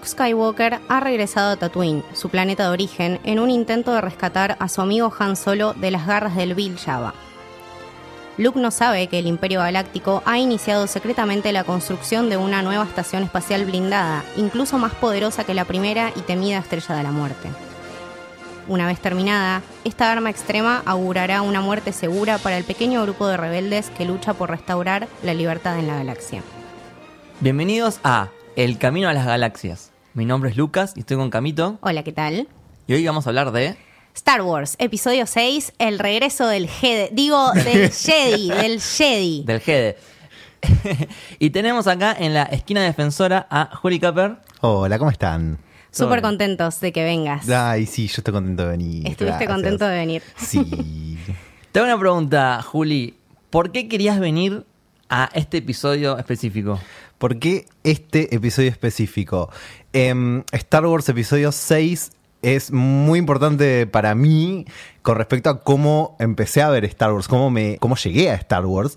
Luke Skywalker ha regresado a Tatooine, su planeta de origen, en un intento de rescatar a su amigo Han Solo de las garras del Bill Java. Luke no sabe que el Imperio Galáctico ha iniciado secretamente la construcción de una nueva estación espacial blindada, incluso más poderosa que la primera y temida Estrella de la Muerte. Una vez terminada, esta arma extrema augurará una muerte segura para el pequeño grupo de rebeldes que lucha por restaurar la libertad en la galaxia. Bienvenidos a El Camino a las Galaxias. Mi nombre es Lucas y estoy con Camito. Hola, ¿qué tal? Y hoy vamos a hablar de... Star Wars, episodio 6, el regreso del Jedi. Digo, del Jedi, del Jedi. Del Jedi. y tenemos acá en la esquina defensora a Juli Capper. Hola, ¿cómo están? Súper contentos de que vengas. Ay, sí, yo estoy contento de venir. Estuviste gracias. contento de venir. Sí. Te hago una pregunta, Juli. ¿Por qué querías venir a este episodio específico? ¿Por qué este episodio específico? Em, Star Wars episodio 6 es muy importante para mí con respecto a cómo empecé a ver Star Wars, cómo, me, cómo llegué a Star Wars.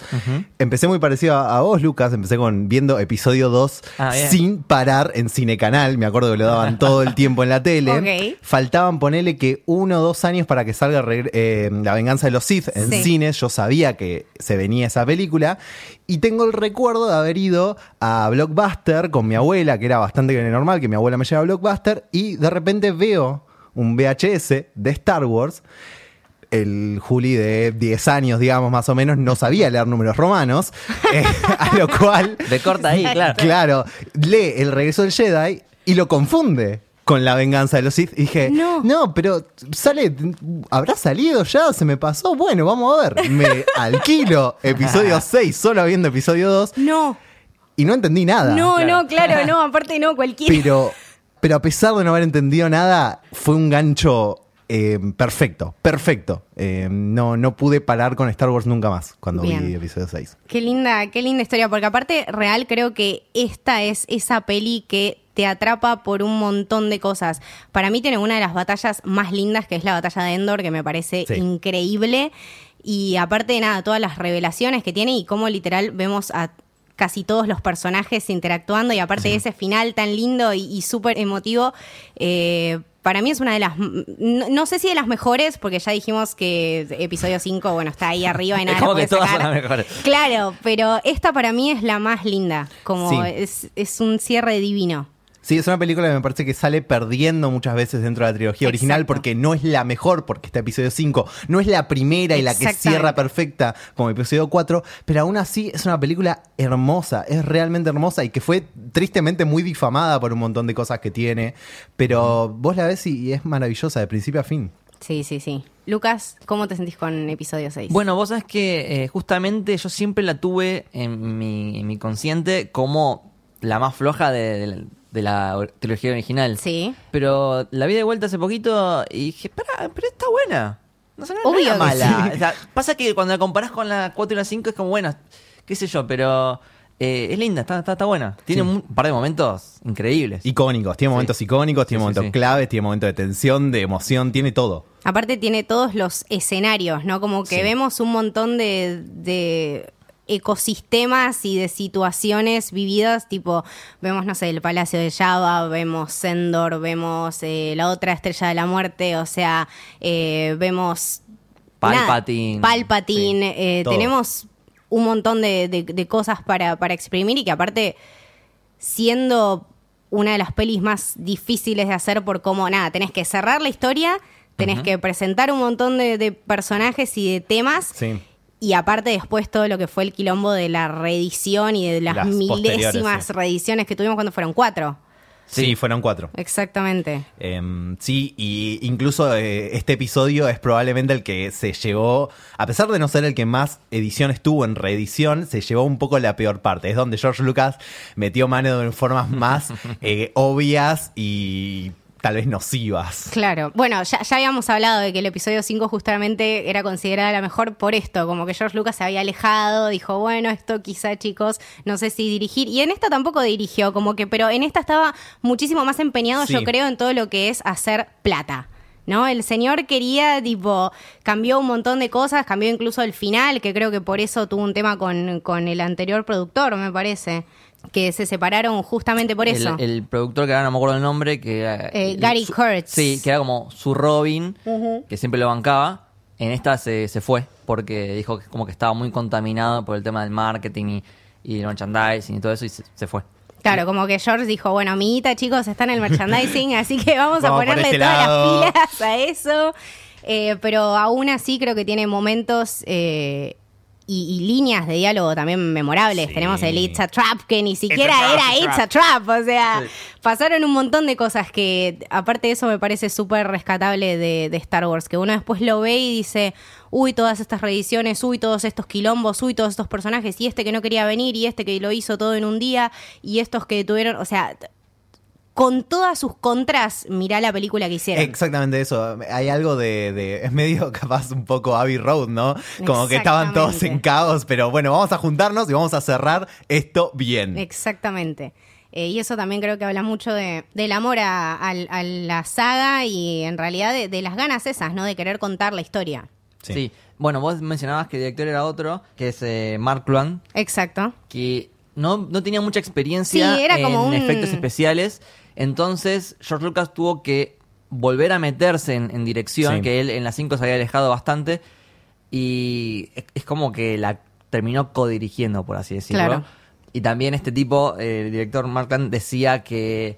Empecé muy parecido a, a vos, Lucas. Empecé con viendo episodio 2 Ah, sin parar en Cinecanal. Me acuerdo que lo daban todo el tiempo en la tele. Faltaban ponerle que uno o dos años para que salga eh, La venganza de los Sith en Sí. cines. Yo sabía que se venía esa película. Y tengo el recuerdo de haber ido a Blockbuster con mi abuela, que era bastante normal que mi abuela me lleva a Blockbuster. Y de repente veo un VHS de Star Wars. El Juli de 10 años, digamos, más o menos, no sabía leer números romanos. eh, a lo cual De corta ahí, claro. Claro, lee El regreso del Jedi y lo confunde con la venganza de los Sith. Y dije, No. no, pero sale, ¿habrá salido ya? ¿Se me pasó? Bueno, vamos a ver. Me alquilo episodio 6, solo viendo episodio 2, No, y no entendí nada. no, claro. no, claro, no, aparte no, cualquiera. Pero, pero a pesar de no haber entendido nada, fue un gancho eh, perfecto, perfecto. Eh, no, no pude parar con Star Wars nunca más cuando Bien. vi episodio 6. Qué linda, qué linda historia, porque aparte real creo que esta es esa peli que te atrapa por un montón de cosas. Para mí tiene una de las batallas más lindas, que es la batalla de Endor, que me parece Sí. increíble. Y aparte de nada, todas las revelaciones que tiene y cómo literal vemos a casi todos los personajes interactuando y aparte de ese final tan lindo y, y súper emotivo, eh, para mí es una de las, no, no sé si de las mejores, porque ya dijimos que episodio 5, bueno, está ahí arriba y nada. Es como la que todas son las mejores. Claro, pero esta para mí es la más linda, como Sí. es, es un cierre divino. Sí, es una película que me parece que sale perdiendo muchas veces dentro de la trilogía original porque no es la mejor, porque está episodio 5, no es la primera y la que cierra perfecta como episodio 4, pero aún así es una película hermosa, es realmente hermosa y que fue tristemente muy difamada por un montón de cosas que tiene, pero vos la ves y, y es maravillosa de principio a fin. Sí, sí, sí. Lucas, ¿cómo te sentís con episodio 6? Bueno, vos sabés que eh, justamente yo siempre la tuve en mi, en mi consciente como la más floja de, de- de la trilogía original. Sí. Pero la vi de vuelta hace poquito y dije, pará, pero está buena. No, sé, no, Obvio era que mala. sí. O sea, pasa que cuando la comparás con la 4 y la 5 es como, bueno, qué sé yo, pero eh, es linda, está, está, está buena. Tiene Sí. un par de momentos increíbles. Icónicos, tiene momentos icónicos, tiene Sí, sí, momentos sí. claves, tiene momentos de tensión, de emoción, tiene todo. Aparte tiene todos los escenarios, ¿no? Como que Sí. vemos un montón de, de ecosistemas y de situaciones vividas, tipo, vemos, no sé, el Palacio de Java, vemos Sendor, vemos eh, la otra Estrella de la Muerte, o sea, eh, vemos... nada, Palpatine. Sí, eh, tenemos un montón de, de- de cosas para, para exprimir y que aparte, siendo una de las pelis más difíciles de hacer por cómo, nada, tenés que cerrar la historia, tenés que presentar un montón de, de personajes y de temas. Sí. Y aparte después todo lo que fue el quilombo de la reedición y de las, milésimas sí. reediciones que tuvimos cuando fueron cuatro. Sí, fueron cuatro. Exactamente. Em, sí, y incluso eh, este episodio es probablemente el que se llevó, a pesar de no ser el que más ediciones tuvo en reedición, se llevó un poco la peor parte. Es donde George Lucas metió mano en formas más eh, obvias y tal vez nocivas. Claro. Bueno, ya, ya habíamos hablado de que el episodio 5 justamente era considerada la mejor por esto, como que George Lucas se había alejado, dijo, bueno, esto quizá chicos, no sé si dirigir. Y en esta tampoco dirigió, como que, pero en esta estaba muchísimo más empeñado, Sí. yo creo, en todo lo que es hacer plata. ¿No? El señor quería, tipo, cambió un montón de cosas, cambió incluso el final, que creo que por eso tuvo un tema con, con el anterior productor, me parece. Que se separaron justamente por eso. el productor, que ahora no me acuerdo el nombre, que era- Eh, Gary su- Kurtz. Sí, que era como su Robin, que siempre lo bancaba. En esta se, se fue, porque dijo que como que estaba muy contaminado por el tema del marketing y, y el merchandising y todo eso, y se, se fue. Claro, como que George dijo, bueno, amiguita, chicos, está en el merchandising, así que vamos, a Vamos ponerle este todas lado. las pilas a eso. Eh, pero aún así creo que tiene momentos eh, y, y líneas de diálogo también memorables. Sí. Tenemos el It's a Trap, que ni siquiera era it's a Trap. O sea, Sí. pasaron un montón de cosas que, aparte de eso, me parece súper rescatable de, de Star Wars. Que uno después lo ve y dice, uy, todas estas reediciones, uy, todos estos quilombos, uy, todos estos personajes, y este que no quería venir, y este que lo hizo todo en un día, y estos que tuvieron, o sea, con todas sus contras, mirá la película que hicieron. Exactamente eso. Hay algo de, de- Es medio capaz un poco Abbey Road, ¿no? Como que estaban todos en caos, pero bueno, vamos a juntarnos y vamos a cerrar esto bien. Exactamente. Eh, y eso también creo que habla mucho de, del amor a, a la saga y en realidad de, de las ganas esas, ¿no? De querer contar la historia. Sí. Sí. Bueno, vos mencionabas que el director era otro, que es eh, Mark Luan, Exacto. que no, no tenía mucha experiencia Sí, era en como un- efectos especiales. Entonces, George Lucas tuvo que volver a meterse en, en dirección, Sí. que él en las 5 se había alejado bastante. Y es, es como que la terminó codirigiendo, por así decirlo. Claro. Y también este tipo, el director Mark Land, decía que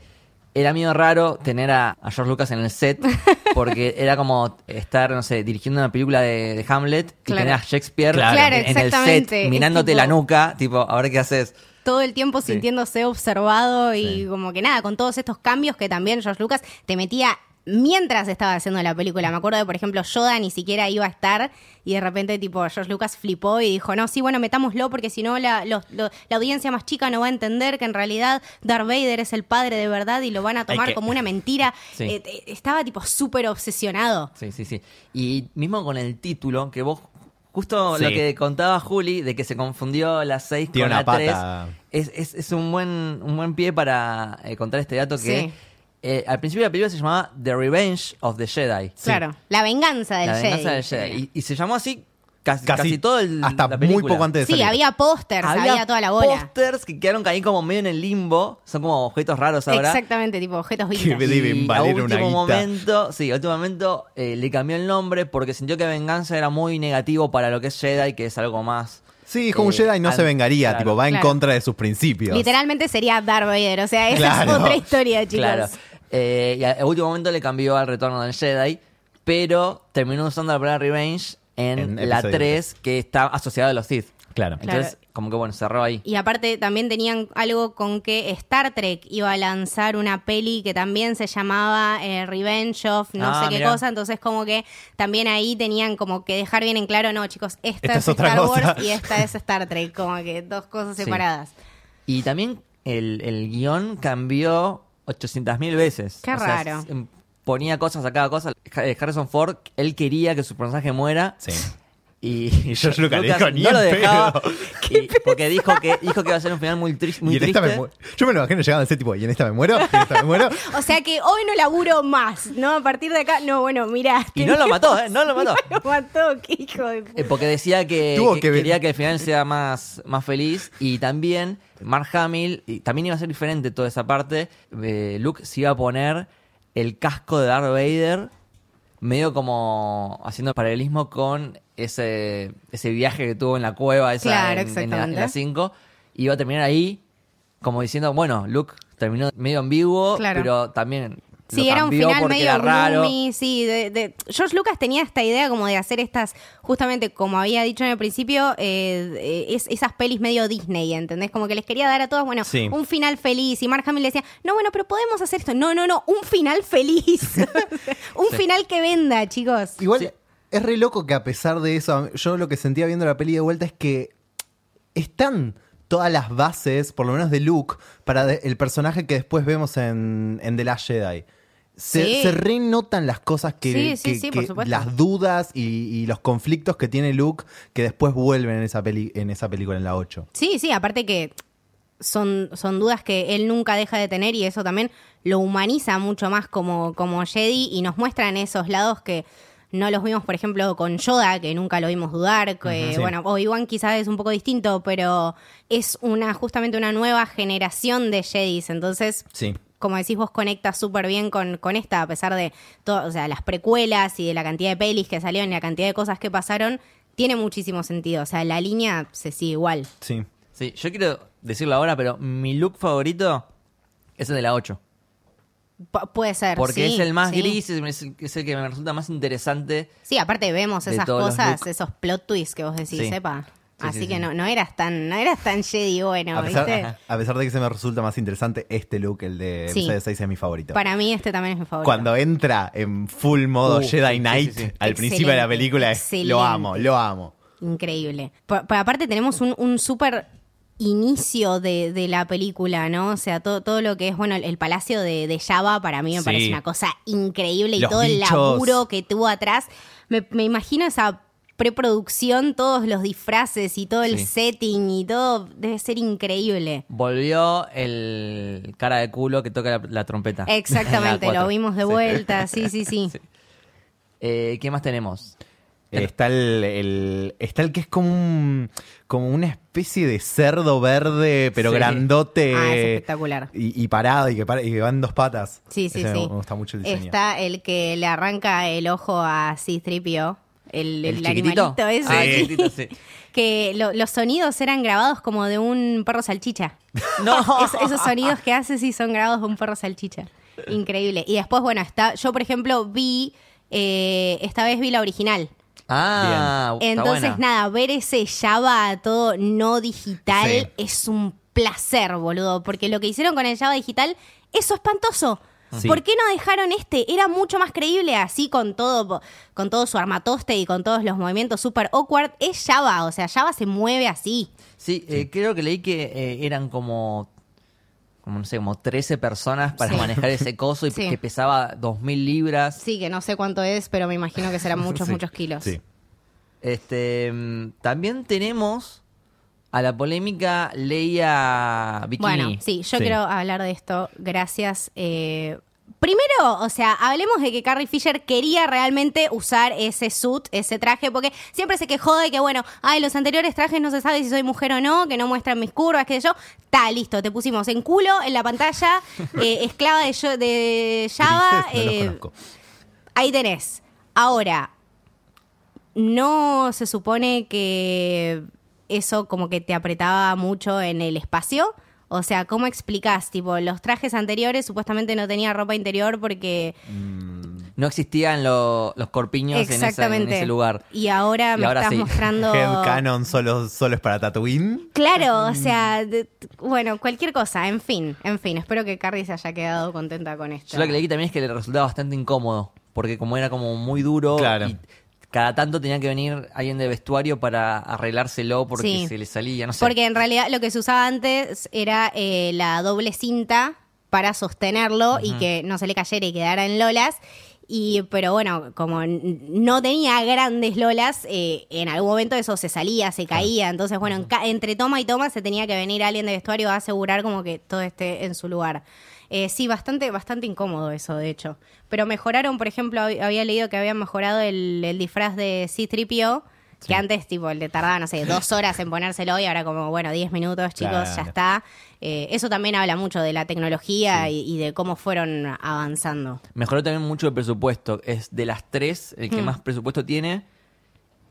era medio raro tener a, a George Lucas en el set, porque era como estar, no sé, dirigiendo una película de, de Hamlet y Claro. tener a Shakespeare Claro. Claro, en, en el set mirándote tipo- la nuca, tipo, a ver qué haces. todo el tiempo Sí. sintiéndose observado y Sí. como que nada, con todos estos cambios que también George Lucas te metía mientras estaba haciendo la película. Me acuerdo de, por ejemplo, Yoda ni siquiera iba a estar y de repente, tipo, George Lucas flipó y dijo, no, sí, bueno, metámoslo porque si no la, los- la audiencia más chica no va a entender que en realidad Darth Vader es el padre de verdad y lo van a tomar que- como una mentira. Sí. Eh, eh, estaba, tipo, súper obsesionado. Sí, sí, sí. Y mismo con el título, que vos, justo Sí. lo que contaba Juli, de que se confundió la 6 Tiene con la 3, pata. es, es, es un buen un buen pie para eh, contar este dato que Sí. Eh, al principio de la película se llamaba The Revenge of the Jedi. Claro, la venganza del La Jedi. venganza del Jedi. Y, y se llamó así casi, Casi, casi, todo el hasta la muy poco antes de Sí, salir. había pósters, había, toda la bola. pósters que quedaron ahí como medio en el limbo. Son como objetos raros ahora. Exactamente, tipo objetos Que vintage. deben Y valer a una último guita. momento, sí, a último momento eh, le cambió el nombre porque sintió que venganza era muy negativo para lo que es Jedi, que es algo más. Sí, es como un eh, Jedi no al- se vengaría, claro, tipo, va en contra de sus principios. Literalmente sería Darth Vader, o sea, esa Claro. es otra historia, chicos. Claro. Eh, y a- a último momento le cambió al retorno del Jedi, pero terminó usando la palabra Revenge en, En la episodio 3, que está asociada a los Sith. Claro. Entonces, como que bueno, cerró ahí. Y aparte también tenían algo con que Star Trek iba a lanzar una peli que también se llamaba eh, Revenge of no Ah, sé qué mirá. cosa, entonces como que también ahí tenían como que dejar bien en claro, no chicos, esta, Esta es, es otra Star cosa. Wars y esta es Star Trek, como que dos cosas Sí. separadas. Y también el, el guion cambió 800.000 veces. Qué O sea, raro. em, ponía cosas a cada cosa. Eh, Harrison Ford, él quería que su personaje muera. Sí. Y, George Lucas dijo, "Ni no lo dejaba. pedo". y- porque dijo que, dijo que iba a ser un final muy, tris- muy y en esta triste. me Yo me lo imagino llegando a ese tipo, y en esta me muero, y en esta me muero. O sea que hoy no laburo más, ¿no? A partir de acá, no, bueno, mirá. Y no lo mató, ¿eh? No lo mató. lo mató, qué hijo de puta. Eh, Porque decía que, Tuvo que que ver- quería que el final sea más, más feliz y también Mark Hamill, y también iba a ser diferente toda esa parte, eh, Luke se iba a poner el casco de Darth Vader medio como haciendo paralelismo con ese, ese viaje que tuvo en la cueva esa Claro, en, en la- en exactamente. la 5 y iba a terminar ahí como diciendo, bueno, Luke terminó medio ambiguo, Claro. pero también Sí, lo era un cambió final porque medio era raro. gloomy, sí. De, de- George Lucas tenía esta idea como de hacer estas, justamente como había dicho en el principio, eh, eh, es- esas pelis medio Disney, ¿entendés? Como que les quería dar a todos, bueno, Sí. un final feliz. Y Mark Hamill le decía, no, bueno, pero podemos hacer esto. No, no, no, un final feliz. un final que venda, chicos. Igual Sí. Es re loco que a pesar de eso, yo lo que sentía viendo la peli de vuelta es que están todas las bases, por lo menos de Luke, para de- el personaje que después vemos en, en The Last Jedi. Se, Sí. se renotan las cosas que, Sí, sí, que- las dudas y, y los conflictos que tiene Luke que después vuelven en esa peli, en esa película en la 8. Sí, sí, aparte que son, son dudas que él nunca deja de tener y eso también lo humaniza mucho más como, como Jedi y nos muestra en esos lados que no los vimos, por ejemplo, con Yoda, que nunca lo vimos dudar, que, sí. bueno, Obi-Wan quizás es un poco distinto, pero es una justamente una nueva generación de Jedis, entonces Sí. como decís vos, conecta súper bien con, con esta, a pesar de todo, o sea, las precuelas y de la cantidad de pelis que salieron y la cantidad de cosas que pasaron, tiene muchísimo sentido. O sea, la línea se sigue igual. Sí. Sí, yo quiero decirlo ahora, pero mi look favorito es el de la 8. Pu- puede ser. Porque sí, es el más sí. gris, es el, es el que me resulta más interesante. Sí, aparte vemos esas cosas, esos plot twists que vos decís, Sí. sepa. Sí, Así sí, que sí. No, no eras tan, no eras tan Jedi bueno, a, pesar, ¿viste? a pesar de que se me resulta más interesante, este look, el de Sí. episodio 6, es mi favorito. Para mí este también es mi favorito. Cuando entra en full modo Uh, Jedi Knight sí, sí. al principio de la película, es- lo amo, lo amo. Increíble. Por- por aparte tenemos un, un súper inicio de, de la película, ¿no? O sea, todo, todo lo que es, bueno, el, el palacio de, de Java para mí me Sí. parece una cosa increíble y Los todo el laburo que tuvo atrás. Me, me imagino esa preproducción, todos los disfraces y todo el Sí. setting y todo debe ser increíble. Volvió el cara de culo que toca la, la trompeta. Exactamente, la lo vimos de Sí. vuelta, sí, sí, sí. Sí. Eh, ¿Qué más tenemos? Eh, Está el, el- está el que es como un, como una especie de cerdo verde, pero Sí. grandote. Ah, es espectacular. Y, y parado, y que, para- y que va en dos patas. Sí, sí, Ese sí. Me gusta mucho el diseño. Está el que le arranca el ojo a C-3PO, el, ¿El el, chiquitito? animalito ese. Ah, Sí. chiquitito, sí. Que lo- los sonidos eran grabados como de un perro salchicha. No. Es- esos sonidos que hace sí son grabados de un perro salchicha. Increíble. Y después, bueno, está. Yo, por ejemplo, vi. eh, esta vez vi la original. Ah, está Entonces, buena. nada, ver ese Java todo no digital Sí. es un placer, boludo. Porque lo que hicieron con el Java digital, eso es espantoso. Sí. ¿Por qué no dejaron este? Era mucho más creíble así con todo, con todo su armatoste y con todos los movimientos super awkward. Es Java, o sea, Java se mueve así. Sí, eh, creo que leí que eh, eran como, como, no sé, como 13 personas para Sí. manejar ese coso y Sí. que pesaba 2.000 libras. Sí, que no sé cuánto es, pero me imagino que serán muchos, Sí, muchos kilos. Sí. Este, mm, también tenemos a la polémica Leia Bikini. Bueno, sí, yo Sí. quiero hablar de esto. Gracias. eh, Primero, o sea, hablemos de que Carrie Fisher quería realmente usar ese suit, ese traje, porque siempre se quejó de que, bueno, ay, los anteriores trajes no se sabe si soy mujer o no, que no muestran mis curvas, qué sé yo. Está, listo, te pusimos en culo, en la pantalla, eh, esclava de, yo- de Java. Eh. Ahí tenés. Ahora, ¿no se supone que eso como que te apretaba mucho en el espacio? O sea, ¿cómo explicás? Tipo, los trajes anteriores supuestamente no tenía ropa interior porque... No existían lo- los corpiños en, esa- en Exactamente. ese lugar. Y ahora Y me ahora estás sí. mostrando... Headcanon solo, solo es para Tatooine. Claro, o sea, de- bueno, cualquier cosa, en fin, en fin, espero que Carrie se haya quedado contenta con esto. Yo lo que leí también es que le resultaba bastante incómodo, porque como era como muy duro Claro. y cada tanto tenía que venir alguien de vestuario para arreglárselo porque Sí. se le salía, no sé. Porque en realidad lo que se usaba antes era eh, la doble cinta para sostenerlo y que no se le cayera y quedara en lolas. Y, pero bueno, como no tenía grandes lolas, eh, en algún momento eso se salía, se caía. Entonces, bueno, en ca- entre toma y toma se tenía que venir alguien de vestuario a asegurar como que todo esté en su lugar. Eh, sí, bastante, bastante incómodo eso, de hecho. Pero mejoraron, por ejemplo, hab- había leído que habían mejorado el, el disfraz de C-3PO, que antes, tipo, le tardaba, no sé, dos horas en ponérselo y ahora como, bueno, diez minutos, chicos, ya está. Eh, eso también habla mucho de la tecnología y, y de cómo fueron avanzando. Mejoró también mucho el presupuesto. Es de las tres el que Hmm. más presupuesto tiene.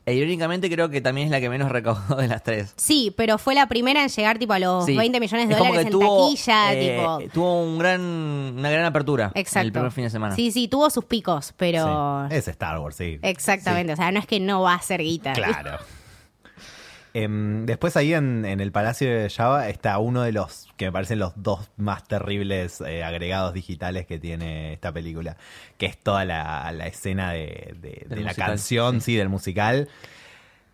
E irónicamente creo que también es la que menos recaudó de las tres. Sí, pero fue la primera en llegar, tipo, a los Sí. 20 millones de Es dólares en tuvo, taquilla, eh, tipo... Tuvo un gran, una gran apertura Exacto. el primer fin de semana. Sí, sí, tuvo sus picos, pero... Sí. Es Star Wars, sí. Exactamente, o sea, no es que no va a ser guita. Claro. Em, después ahí en, en el Palacio de Java está uno de los que me parecen los dos más terribles eh, agregados digitales que tiene esta película, que es toda la, la escena de, de- Del de la musical, canción, sí. del musical,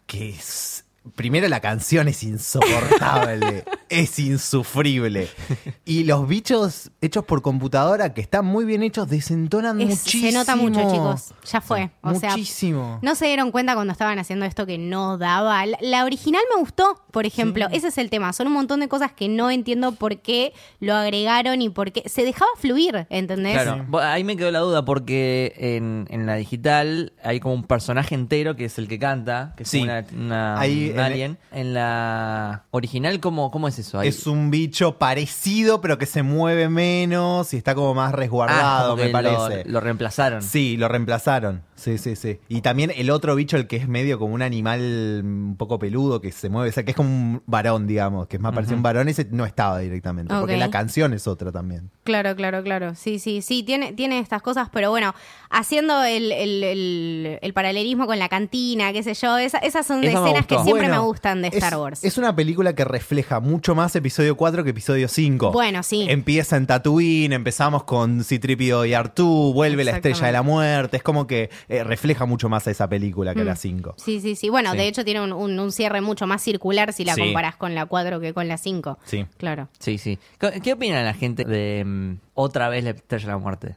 que es... Primero la canción es insoportable. es insufrible. y los bichos hechos por computadora, que están muy bien hechos, desentonan Es- muchísimo. se nota mucho, chicos. Ya fue. O sea, muchísimo. no se dieron cuenta cuando estaban haciendo esto que no daba. La, la original me gustó, por ejemplo. Ese es el tema. Son un montón de cosas que no entiendo por qué lo agregaron y por qué. Se dejaba fluir, ¿entendés? Claro, ahí me quedó la duda porque en, en la digital hay como un personaje entero que es el que canta, que es Sí. una, una- Ahí un en- la original, ¿cómo, cómo es eso? Es un bicho parecido, pero que se mueve menos y está como más Ah, resguardado, como me parece. Lo, lo reemplazaron. Sí, lo reemplazaron. Sí, sí, sí. Y también el otro bicho, el que es medio como un animal un poco peludo, que se mueve, o sea, que es como un varón, digamos, que es más parecido a un varón, ese no estaba directamente. Porque la canción es otra también. Claro, claro, claro. Sí, sí, sí, tiene, tiene estas cosas, pero bueno, haciendo el, el- el- el paralelismo con la cantina, qué sé yo, esa- esas son escenas que siempre Bueno, me gustan de es- Star Wars. Es una película que refleja mucho más episodio 4 que episodio 5. Bueno, sí. Empieza en Tatooine, empezamos con Citripio y Artú, vuelve la estrella de la muerte. Es como que eh, refleja mucho más a esa película que a la 5. Sí, sí, sí. Bueno, Sí. de hecho tiene un, un- un cierre mucho más circular si la Sí. comparas con la 4 que con la 5. Sí. Claro. Sí, sí. ¿Qué, qué opina la gente de mm, otra vez la estrella de la muerte?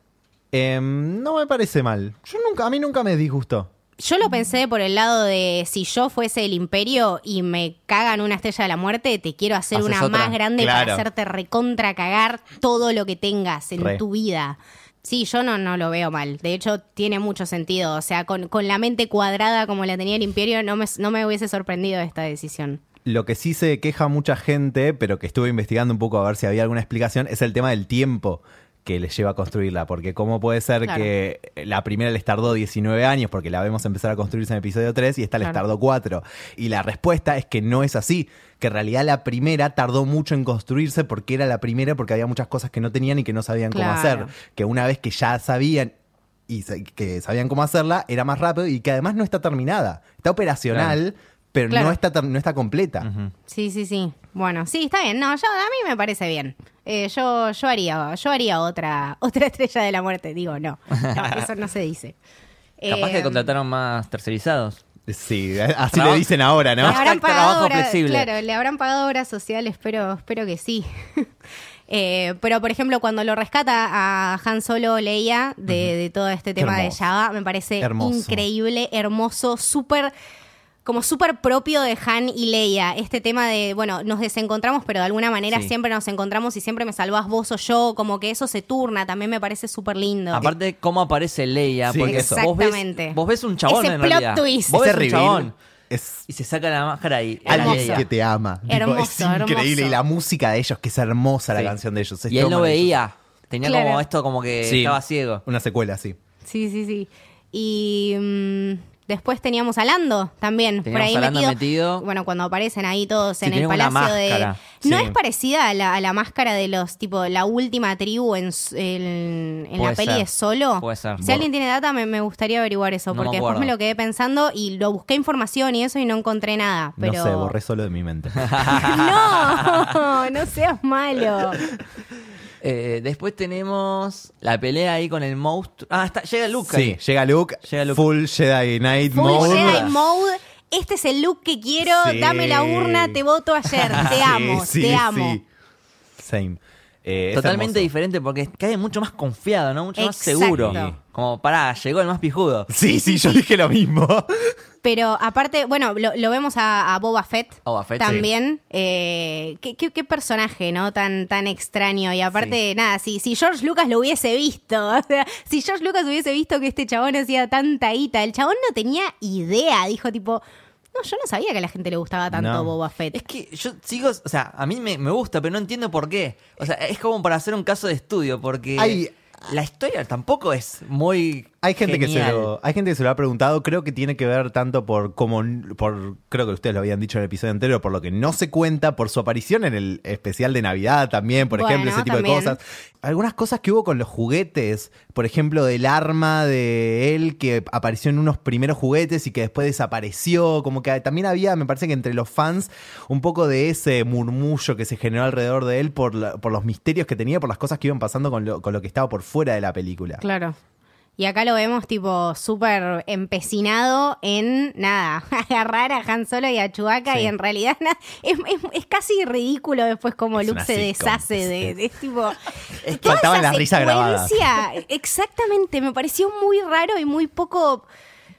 Em, no me parece mal. Yo nunca, a mí nunca me disgustó. Yo lo pensé por el lado de si yo fuese el imperio y me cagan una estrella de la muerte, te quiero hacer Haces una otra. más grande Claro. para hacerte recontra cagar todo lo que tengas en Re. tu vida. Sí, yo no, no lo veo mal. De hecho, tiene mucho sentido. O sea, con, con la mente cuadrada como la tenía el imperio, no me, no me hubiese sorprendido esta decisión. Lo que sí se queja mucha gente, pero que estuve investigando un poco a ver si había alguna explicación, es el tema del tiempo que les lleva a construirla. Porque cómo puede ser Claro. que la primera les tardó 19 años, porque la vemos empezar a construirse en episodio 3 y esta les tardó 4. Y la respuesta es que no es así. Que en realidad la primera tardó mucho en construirse porque era la primera, porque había muchas cosas que no tenían y que no sabían cómo hacer. Que una vez que ya sabían y que sabían cómo hacerla, era más rápido y que además no está terminada. Está operacional, pero Claro. no, está, no está completa. Sí, sí, sí. Bueno, sí, está bien. No, yo, a mí me parece bien. Eh, yo, yo haría, yo haría otra, otra estrella de la muerte. Digo, no. No, eso no se dice. Capaz que Eh, contrataron más tercerizados. Sí, así Trabajo- le dicen ahora, Le ¿no? habrán pagado Trabajo obra- flexible. Claro, le habrán pagado obra social, espero, espero que sí. Eh, pero, por ejemplo, cuando lo rescata a Han Solo Leia de, de todo este tema de hermoso. Java, me parece Hermoso. increíble, hermoso, súper como súper propio de Han y Leia. Este tema de, bueno, nos desencontramos, pero de alguna manera Sí. siempre nos encontramos y siempre me salvás vos o yo, como que eso se turna, también me parece súper lindo. Aparte, cómo aparece Leia. Sí, porque eso. vos ves, Exactamente. vos ves un chabón Ese en plot realidad. twist. Vos Ese ves un reveal chabón Es y se saca la máscara y. Leia. que te ama. Hermoso, es increíble. hermoso. Y la música de ellos, que es hermosa la Sí. canción de ellos. es Y él no veía. Tenía Claro. como esto como que Sí. estaba ciego. Una secuela, sí. Sí, sí, sí. Y mm, después teníamos a Lando también por ahí a Lando metido. metido. Bueno, cuando aparecen ahí todos Sí, en el palacio de. No Sí. es parecida a la, a la máscara de los, tipo, la última tribu en, en, en la peli de solo. Puede ser. Si alguien tiene data, me, me gustaría averiguar eso, No me porque después me lo quedé pensando y lo busqué información y eso y no encontré nada. Pero... No sé, borré solo de mi mente. no, no seas malo. Eh, después tenemos la pelea ahí con el monstruo. Ah, está, llega Luke. sí, ahí. llega Luke, Llega Luke. full Jedi Knight Full mode. Jedi Mode. Este es el look que quiero. Sí. Dame la urna, te voto ayer. Te Sí, amo, sí, te amo. sí. Same. Eh, Totalmente diferente porque cae mucho más confiado, ¿no? Mucho más seguro. Como, pará, llegó el más pijudo. Sí, sí, yo dije lo mismo. Pero aparte, bueno, lo, lo vemos a, a Boba Fett. A Boba Fett, también. Eh, ¿qué, qué, qué personaje, ¿no? Tan, tan extraño. Y aparte, nada, si, si George Lucas lo hubiese visto, o sea, si George Lucas hubiese visto que este chabón hacía tanta guita, el chabón no tenía idea. Dijo tipo, no, yo no sabía que a la gente le gustaba tanto No. Boba Fett. Es que yo sigo, o sea, a mí me, me gusta, pero no entiendo por qué. O sea, es como para hacer un caso de estudio, porque Hay- la historia tampoco es muy. Hay gente, que se lo, hay gente que se lo ha preguntado, creo que tiene que ver tanto por como por creo que ustedes lo habían dicho en el episodio anterior, por lo que no se cuenta, por su aparición en el especial de Navidad también, por Bueno, ejemplo, ese tipo también. de cosas. Algunas cosas que hubo con los juguetes, por ejemplo, del arma de él que apareció en unos primeros juguetes y que después desapareció, como que también había, me parece que entre los fans, un poco de ese murmullo que se generó alrededor de él por, la- por los misterios que tenía, por las cosas que iban pasando con lo, con lo que estaba por fuera de la película. Claro. Y acá lo vemos tipo súper empecinado en nada, agarrar a Han Solo y a Chewbacca Sí. y en realidad na- es, es- es casi ridículo después como Es Luke se deshace de, de tipo... Es que toda faltaban esa las risas grabadas. secuencia, Exactamente, me pareció muy raro y muy poco...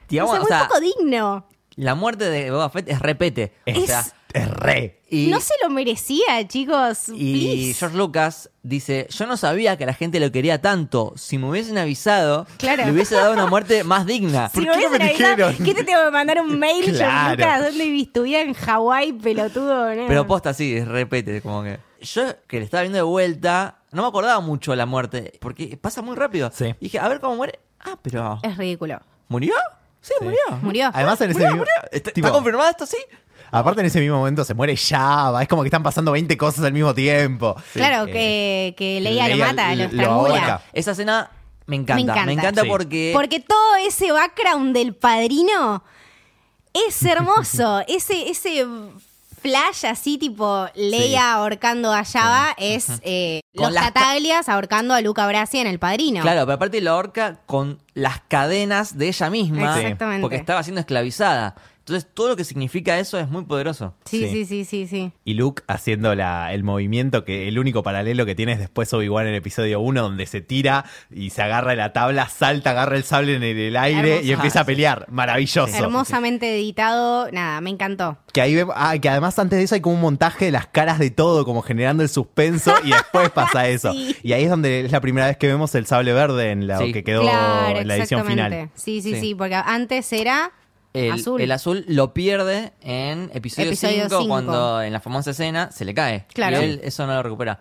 Digamos, no sé, o muy sea, poco digno. La muerte de Boba Fett es repete. Es, O sea, es re. y, no se lo merecía, chicos. y please. George Lucas dice, yo no sabía que la gente lo quería tanto. Si me hubiesen avisado, Claro. le hubiese dado una muerte más digna. Si ¿Por me qué no me hubiesen avisado, dijeron? ¿Qué te tengo que mandar un mail, George Claro. Lucas? ¿Dónde vivía en Hawái, pelotudo? No. Pero posta sí, es repete, como que. Yo que le estaba viendo de vuelta, no me acordaba mucho de la muerte, porque pasa muy rápido. Sí. Y dije, a ver cómo muere. Ah, pero. Es ridículo. ¿Murió? Sí, murió. Murió. Además, en ese Murió, mismo. murió. ¿Está, tipo, está confirmado esto? Sí. Aparte, en ese mismo momento se muere Java. Es como que están pasando 20 cosas al mismo tiempo. Claro, Eh, que, que Leia lo mata, lo lo estrangula. Esa escena me encanta. Me encanta. Me encanta Sí. porque. Porque todo ese background del padrino es hermoso. ese, ese flash así tipo Leia ahorcando a Java es eh, los las ca- Tataglias ahorcando a Luca Brasi en el padrino. Claro, pero aparte lo ahorca con las cadenas de ella misma. Exactamente. Porque estaba siendo esclavizada. Entonces, todo lo que significa eso es muy poderoso. Sí, Sí. sí, sí, sí, sí. Y Luke haciendo la, el movimiento que el único paralelo que tiene es después Obi-Wan en el episodio 1, donde se tira y se agarra de la tabla, salta, agarra el sable en el, el aire Hermoso. y empieza a pelear. Maravilloso. Hermosamente editado, nada, me encantó. Que ahí ve- ah, que además antes de eso hay como un montaje de las caras de todo, como generando el suspenso, y después pasa eso. Sí. Y ahí es donde es la primera vez que vemos el sable verde en la Sí. que quedó claro, en la edición exactamente. final. Sí, sí, sí, Sí. porque antes era El azul. el azul lo pierde en episodio Episodio 5 cinco. cuando en la famosa escena se le cae. Claro. Y él eso no lo recupera.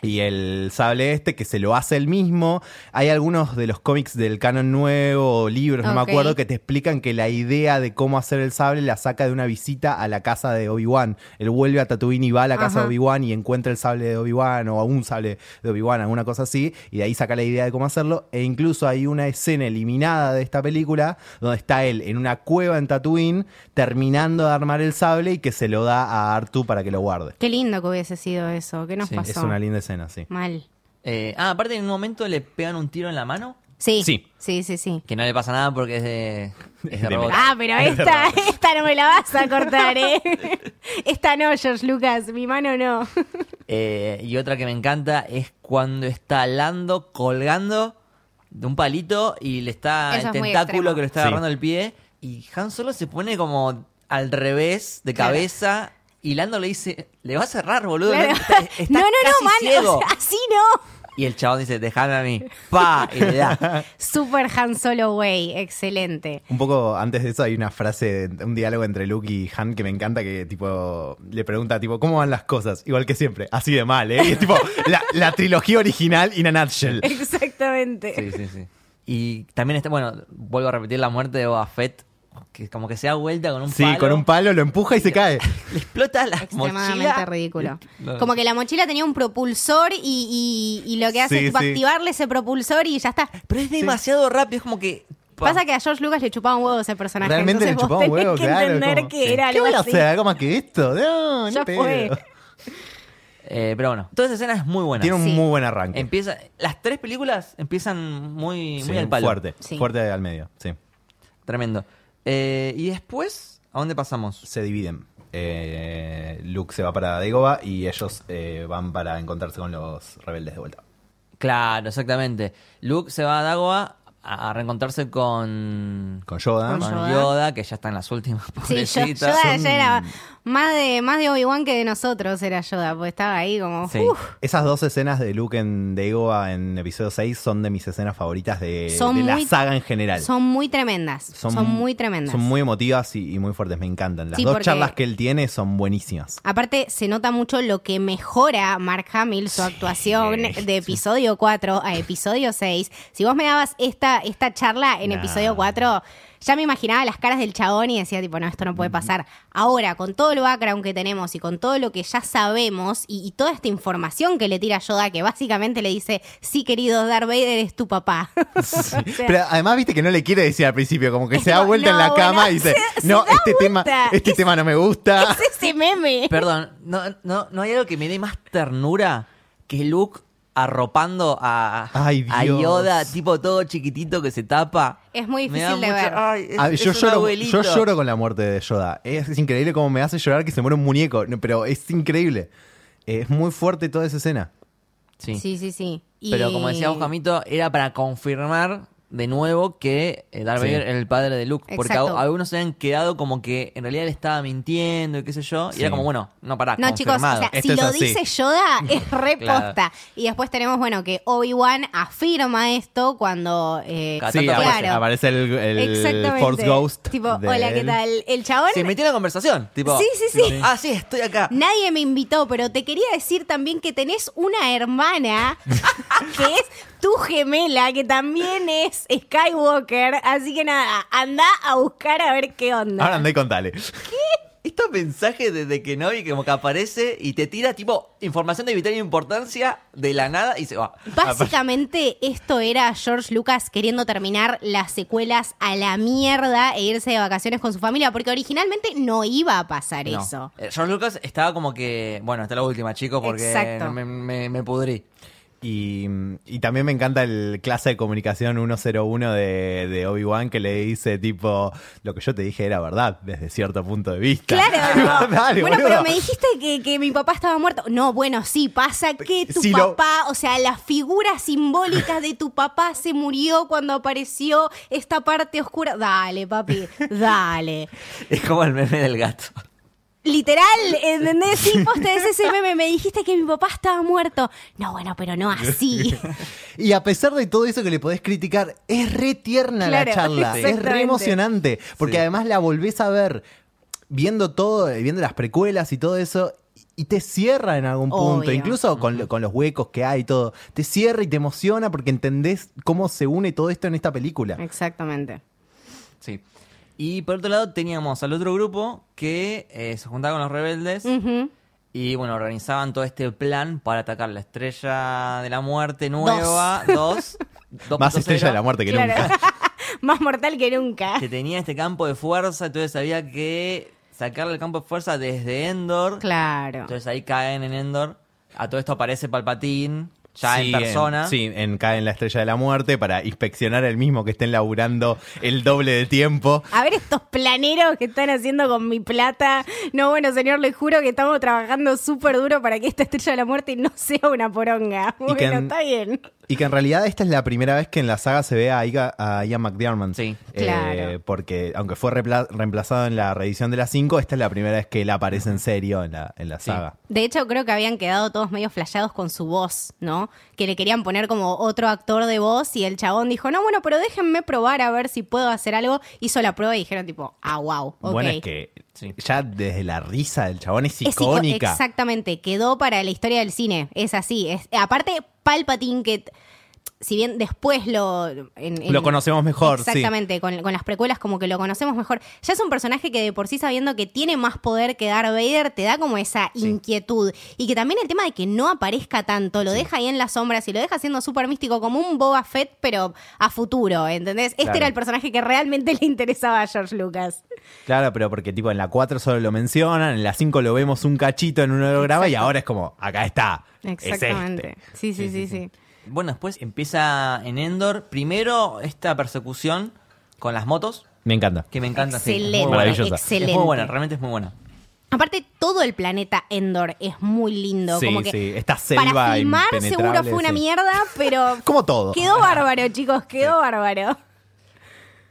Y el sable este que se lo hace él mismo. Hay algunos de los cómics del canon nuevo o libros, no me acuerdo, que te explican que la idea de cómo hacer el sable la saca de una visita a la casa de Obi-Wan. Él vuelve a Tatooine y va a la casa Ajá. de Obi-Wan y encuentra el sable de Obi-Wan o un sable de Obi-Wan, alguna cosa así. Y de ahí saca la idea de cómo hacerlo. E incluso hay una escena eliminada de esta película donde está él en una cueva en Tatooine terminando de armar el sable y que se lo da a Artu para que lo guarde. Qué lindo que hubiese sido eso. ¿Qué nos Sí, pasó? Es una linda escena, sí. Mal. Eh, ah, aparte en un momento le pegan un tiro en la mano. Sí. Sí. Sí, sí, sí. Que no le pasa nada porque es de, es de De robot. Ah, pero esta, esta no me la vas a cortar, ¿eh? Esta no, George Lucas, mi mano no. Eh, y otra que me encanta es cuando está Lando colgando de un palito y le está Eso el es tentáculo que le está Sí. agarrando el pie. Y Han solo se pone como al revés, de Claro. Y Lando le dice, le va a cerrar, boludo. Claro. Está, está no, no, casi no, man, ciego". o sea, así no. Y el chabón dice, déjame a mí. Pa, y le da. Super Han Solo Way, excelente. Un poco antes de eso hay una frase, un diálogo entre Luke y Han que me encanta que tipo le pregunta tipo ¿cómo van las cosas? Igual que siempre, así de mal, ¿eh? Y es tipo la, la trilogía original in a nutshell. Exactamente. Sí, sí, sí. Y también está, bueno, vuelvo a repetir la muerte de Boba Fett, que como que se da vuelta con un Sí, palo. con un palo lo empuja y se cae. Le explota la Extremadamente mochila. ridículo. No. Como que la mochila tenía un propulsor y, y- y lo que hace Sí, es tipo, sí. activarle ese propulsor y ya está. Pero es demasiado rápido, es como que... pa. Pasa que a George Lucas le chupaba un huevo ese personaje. Realmente le entonces chupaba un huevo, que claro. entender como, que era ¿Qué algo a así. hacer? ¿Algo más que esto? No, Ya pedo. fue. Eh, pero bueno, toda esa escena es muy buena. Tiene un Sí. muy buen arranque. Empieza, las tres películas empiezan muy, Sí, muy al palo. Fuerte, Sí. fuerte al medio, sí. Tremendo. Eh, y después, ¿a dónde pasamos? Se dividen. Eh, Luke se va para Dagobah y ellos eh, van para encontrarse con los rebeldes de vuelta. Claro, exactamente. Luke se va a Dagoa a, reencontrarse con, Con Yoda. Con Yoda. Yoda. que ya está en las últimas. Sí, yo, pobrecita. Yoda Son- ya era más de, más de Obi-Wan que de nosotros era Yoda, porque estaba ahí como... Sí. uf. Esas dos escenas de Luke en Dagobah en episodio 6 son de mis escenas favoritas de, Son de la muy- saga en general. Son muy tremendas. Son, muy tremendas. Son muy emotivas y, y muy fuertes, me encantan. Las Sí, dos porque- charlas que él tiene son buenísimas. Aparte, se nota mucho lo que mejora Mark Hamill, su actuación de episodio 4 a episodio 6. Si vos me dabas esta, esta charla en Nah. episodio 4, ya me imaginaba las caras del chabón y decía, tipo, no, esto no puede pasar. Ahora, con todo el background que tenemos y con todo lo que ya sabemos y, y toda esta información que le tira Yoda, que básicamente le dice, sí, querido Darth Vader, es tu papá. O sea, Pero además viste que no le quiere decir al principio, como que se da vuelta en la bueno, cama y dice, se- se no, este tema, este Es- tema no me gusta. es ese meme. Perdón, no, no, no hay algo que me dé más ternura que Luke arropando a, Ay, a Dios. Yoda, tipo todo chiquitito que se tapa. Es muy difícil de ver. ay, es- Ah, es yo, un lloro, abuelito. yo lloro con la muerte de Yoda. Es, es increíble cómo me hace llorar que se muere un muñeco. No, pero es increíble. Es muy fuerte toda esa escena. Sí. Sí, sí, sí. Y- Pero como decía vos, Jamito, era para confirmar de nuevo que eh, Darth Sí. Vader era el padre de Luke. Porque a- algunos se habían quedado como que en realidad él estaba mintiendo y qué sé yo. Y era como, bueno, no para No, chicos, o sea, si lo así. dice Yoda, es reposta. Claro. Y después tenemos, bueno, que Obi-Wan afirma esto cuando. eh, Sí, claro. aparece el, el Exactamente. Force Ghost. Tipo, hola, ¿qué tal? El chabón. Se metió en la conversación. Tipo, Sí, sí, sí. Ah, sí, estoy acá. Nadie me invitó, pero te quería decir también que tenés una hermana que es tu gemela, que también es Skywalker. Así que nada, anda a buscar a ver qué onda. Ahora andé y contale. Estos mensajes desde que no y como que aparece y te tira tipo información de vital importancia de la nada y se va. Básicamente esto era George Lucas queriendo terminar las secuelas a la mierda e irse de vacaciones con su familia, porque originalmente no iba a pasar No. eso. Eh, George Lucas estaba como que, bueno, esta es la última, chicos, porque Exacto. me, me- me pudrí. Y, y también me encanta el clase de comunicación 101 de, de Obi-Wan que le dice tipo, lo que yo te dije era verdad desde cierto punto de vista. Claro. Dale, bueno, boludo. pero me dijiste que, que mi papá estaba muerto. No, bueno, sí, pasa que tu Si lo- papá, o sea, la figura simbólica de tu papá se murió cuando apareció esta parte oscura. Dale, papi, dale. Es como el meme del gato. Literal, ¿entendés? Sí, posta es ese meme. Me dijiste que mi papá estaba muerto. No, bueno, pero no así. Y a pesar de todo eso que le podés criticar, es re tierna Claro, la charla, es re emocionante, porque Sí. además la volvés a ver viendo todo, eh, viendo las precuelas y todo eso. Y te cierra en algún punto, Obvio. incluso con, con los huecos que hay y todo. Te cierra y te emociona porque entendés cómo se une todo esto en esta película. Exactamente. Sí. Y por otro lado teníamos al otro grupo que eh, se juntaba con los rebeldes y bueno, organizaban todo este plan para atacar la estrella de la muerte nueva, dos, dos Más estrella cero, de la muerte que Claro. nunca. Más mortal que nunca. que tenía este campo de fuerza, entonces había que sacarle el campo de fuerza desde Endor. Claro. Entonces ahí caen en Endor. A todo esto aparece Palpatine, ya Sí, en persona. sí, en Cae en la Estrella de la Muerte para inspeccionar el mismo que estén laburando el doble de tiempo. A ver estos planeros que están haciendo con mi plata. No, bueno, señor, le juro que estamos trabajando súper duro para que esta estrella de la muerte no sea una poronga. Bueno, en- está bien. Y que en realidad esta es la primera vez que en la saga se ve a, Iga- a Ian McDiarmid. Sí. Eh, Claro. porque aunque fue reemplazado en la reedición de las 5, esta es la primera vez que él aparece en serio en la, en la Sí. saga. De hecho, creo que habían quedado todos medio flasheados con su voz, ¿no? Que le querían poner como otro actor de voz y el chabón dijo, no, bueno, pero déjenme probar a ver si puedo hacer algo. Hizo la prueba y dijeron tipo, ah, wow, ok. Bueno, es que Sí. ya desde la risa del chabón es icónica. exactamente, quedó para la historia del cine, es así. Es, aparte, Palpatine, que si bien después lo... en- en- Lo conocemos mejor, sí. Exactamente, con, con las precuelas como que lo conocemos mejor. Ya es un personaje que de por sí sabiendo que tiene más poder que Darth Vader, te da como esa inquietud. Y que también el tema de que no aparezca tanto, lo deja ahí en las sombras y lo deja siendo súper místico, como un Boba Fett, pero a futuro, ¿entendés? Este Claro. era el personaje que realmente le interesaba a George Lucas. Claro, pero porque tipo en la 4 solo lo mencionan, en la 5 lo vemos un cachito en un holograma y ahora es como, acá está. es Exactamente. este. Sí, sí, sí, sí. Bueno, después empieza en Endor. Primero esta persecución con las motos, Me encanta. que me encanta. sí, es muy Excelente. Maravillosa. excelente. Es muy buena, realmente es muy buena. Aparte, todo el planeta Endor es muy lindo. Sí, como que sí, esta selva Para filmar seguro fue una sí. mierda, pero Como todo. quedó bárbaro, chicos, quedó bárbaro.